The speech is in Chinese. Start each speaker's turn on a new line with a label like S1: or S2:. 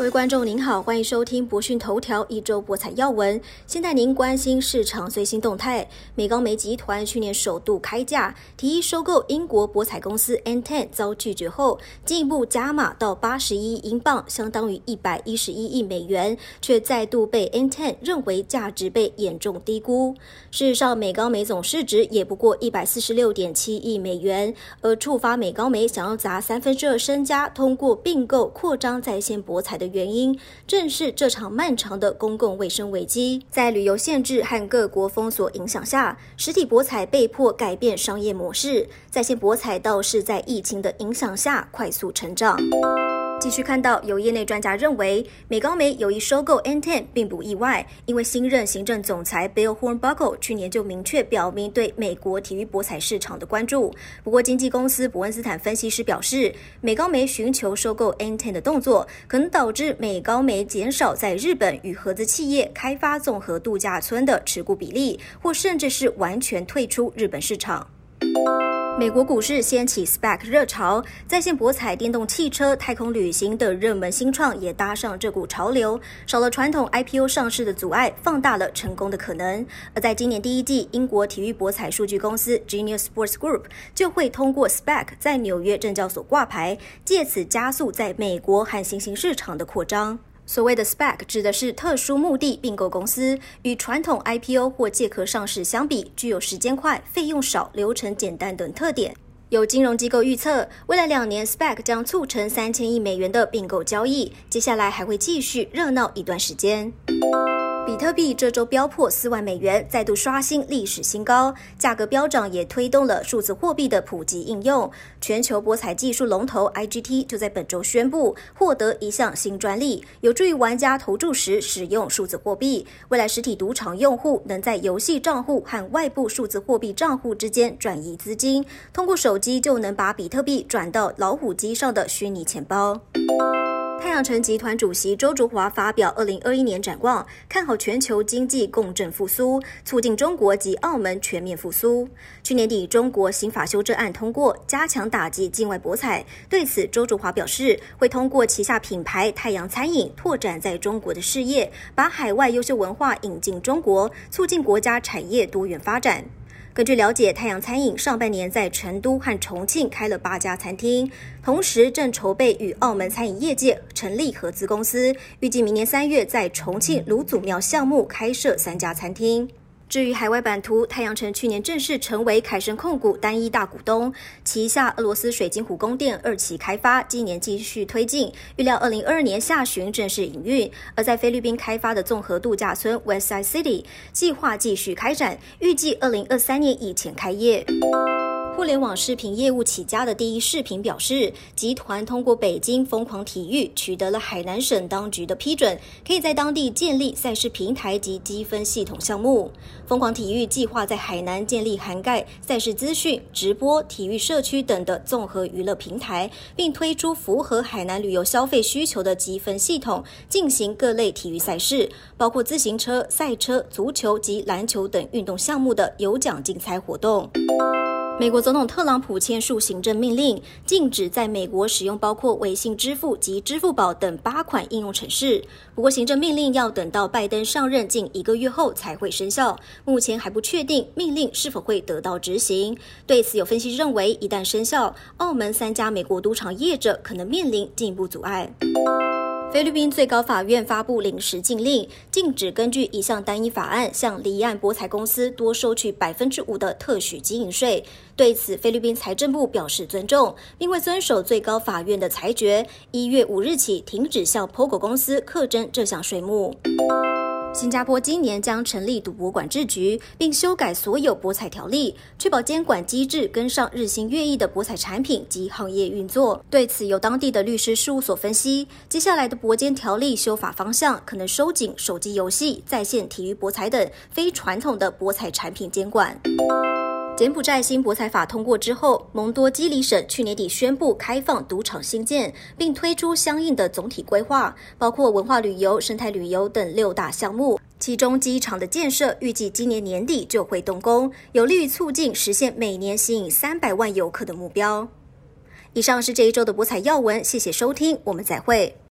S1: 各位观众您好，欢迎收听博讯头条一周博彩要闻。现在您关心市场最新动态。美高梅集团去年首度开价提议收购英国博彩公司 N10，遭拒绝后，进一步加码到八十一英镑，相当于一百一十一亿美元，却再度被 N10 认为价值被严重低估。事实上，美高梅总市值也不过一百四十六点七亿美元，而触发美高梅想要砸三分之二身家，通过并购扩张在线博彩的。原因正是这场漫长的公共卫生危机，在旅游限制和各国封锁影响下，实体博彩被迫改变商业模式，在线博彩倒是在疫情的影响下快速成长。继续看到，有业内专家认为，美高梅有意收购 N10 并不意外，因为新任行政总裁 Bill Hornbuckle 去年就明确表明对美国体育博彩市场的关注。不过，经纪公司伯恩斯坦分析师表示，美高梅寻求收购 N10 的动作，可能导致美高梅减少在日本与合资企业开发综合度假村的持股比例，或甚至是完全退出日本市场。美国股市掀起 SPAC 热潮，在线博彩、电动汽车、太空旅行等热门新创也搭上这股潮流。少了传统 IPO 上市的阻碍，放大了成功的可能。而在今年第一季，英国体育博彩数据公司 Genius Sports Group 就会通过 SPAC 在纽约证交所挂牌，借此加速在美国和新兴市场的扩张。所谓的 SPAC 指的是特殊目的并购公司，与传统 IPO 或借壳上市相比，具有时间快、费用少、流程简单等特点。有金融机构预测，未来两年 SPAC 将促成三千亿美元的并购交易，接下来还会继续热闹一段时间。比特币这周飙破四万美元，再度刷新历史新高。价格飙涨也推动了数字货币的普及应用。全球博彩技术龙头 IGT 就在本周宣布获得一项新专利，有助于玩家投注时使用数字货币。未来实体赌场用户能在游戏账户和外部数字货币账户之间转移资金，通过手机就能把比特币转到老虎机上的虚拟钱包。太阳城集团主席周竹华发表二零二一年展望，看好全球经济共振复苏，促进中国及澳门全面复苏。去年底，中国刑法修正案通过，加强打击境外博彩。对此，周竹华表示，会通过旗下品牌太阳餐饮拓展在中国的事业，把海外优秀文化引进中国，促进国家产业多元发展。根据了解，太阳餐饮上半年在成都和重庆开了八家餐厅，同时正筹备与澳门餐饮业界成立合资公司，预计明年三月在重庆卢祖庙项目开设三家餐厅。至于海外版图，太阳城去年正式成为凯盛控股单一大股东，旗下俄罗斯水晶湖宫殿二期开发，今年继续推进，预料二零二二年下旬正式营运。而在菲律宾开发的综合度假村 Westside City 计划继续开展，预计二零二三年以前开业。互联网视频业务起家的第一视频表示，集团通过北京疯狂体育取得了海南省当局的批准，可以在当地建立赛事平台及积分系统项目。疯狂体育计划在海南建立涵盖赛事资讯、直播、体育社区等的综合娱乐平台，并推出符合海南旅游消费需求的积分系统，进行各类体育赛事，包括自行车、赛车、足球及篮球等运动项目的有奖竞猜活动。美国总统特朗普签署行政命令，禁止在美国使用包括微信支付及支付宝等八款应用程式。不过，行政命令要等到拜登上任近一个月后才会生效，目前还不确定命令是否会得到执行。对此，有分析认为，一旦生效，澳门三家美国赌场业者可能面临进一步阻碍。菲律宾最高法院发布临时禁令，禁止根据一项单一法案向离岸博彩公司多收取百分之五的特许经营税。对此，菲律宾财政部表示尊重，并会遵守最高法院的裁决，一月五日起停止向 POGO 公司课征这项税目。新加坡今年将成立赌博管制局，并修改所有博彩条例，确保监管机制跟上日新月异的博彩产品及行业运作。对此，由当地的律师事务所分析，接下来的博监条例修法方向可能收紧手机游戏、在线体育博彩等非传统的博彩产品监管。柬埔寨新博彩法通过之后，蒙多基里省去年底宣布开放赌场新建，并推出相应的总体规划，包括文化旅游、生态旅游等六大项目。其中机场的建设预计今年年底就会动工，有利于促进实现每年吸引三百万游客的目标。以上是这一周的博彩要闻，谢谢收听，我们再会。